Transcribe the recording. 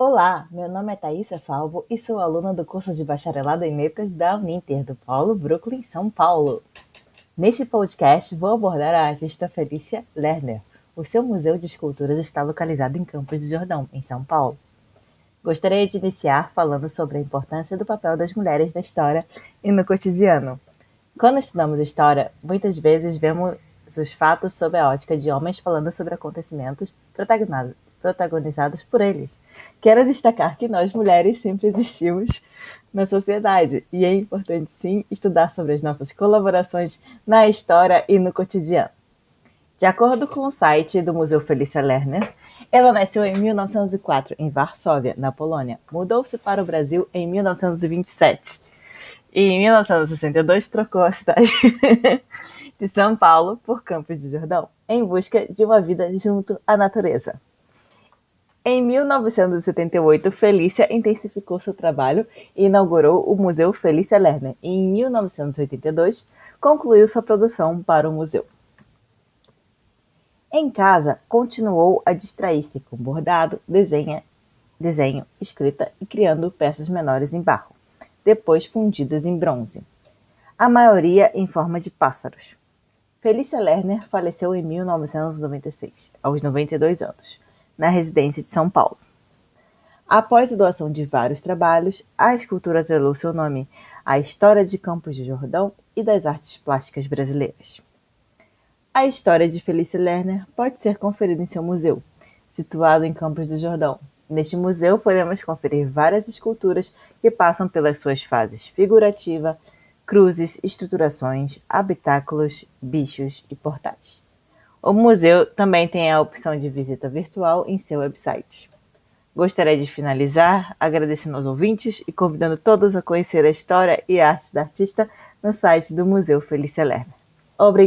Olá, meu nome é Thaisa Falvo e sou aluna do curso de Bacharelado em Letras da Uninter do Polo Brooklyn, São Paulo. Neste podcast, vou abordar a artista Felícia Lerner. O seu museu de esculturas está localizado em Campos do Jordão, em São Paulo. Gostaria de iniciar falando sobre a importância do papel das mulheres na história e no cotidiano. Quando estudamos história, muitas vezes vemos os fatos sob a ótica de homens falando sobre acontecimentos protagonizados por eles. Quero destacar que nós mulheres sempre existimos na sociedade e é importante sim estudar sobre as nossas colaborações na história e no cotidiano. De acordo com o site do Museu Felícia Lerner, ela nasceu em 1904 em Varsóvia, na Polônia. Mudou-se para o Brasil em 1927 e em 1962 trocou a cidade de São Paulo por Campos do Jordão, em busca de uma vida junto à natureza. Em 1978, Felícia intensificou seu trabalho e inaugurou o Museu Felícia Lerner. E em 1982, concluiu sua produção para o museu. Em casa, continuou a distrair-se com bordado, desenha, desenho, escrita e criando peças menores em barro, depois fundidas em bronze, a maioria em forma de pássaros. Felícia Lerner faleceu em 1996, aos 92 anos na residência de São Paulo. Após a doação de vários trabalhos, a escultura atrelou seu nome à história de Campos de Jordão e das artes plásticas brasileiras. A história de Felícia Lerner pode ser conferida em seu museu, situado em Campos do Jordão. Neste museu podemos conferir várias esculturas que passam pelas suas fases figurativa, cruzes, estruturações, habitáculos, bichos e portais. O museu também tem a opção de visita virtual em seu website. Gostaria de finalizar agradecendo aos ouvintes e convidando todos a conhecer a história e a arte da artista no site do Museu Felícia Lerner. Obrigada.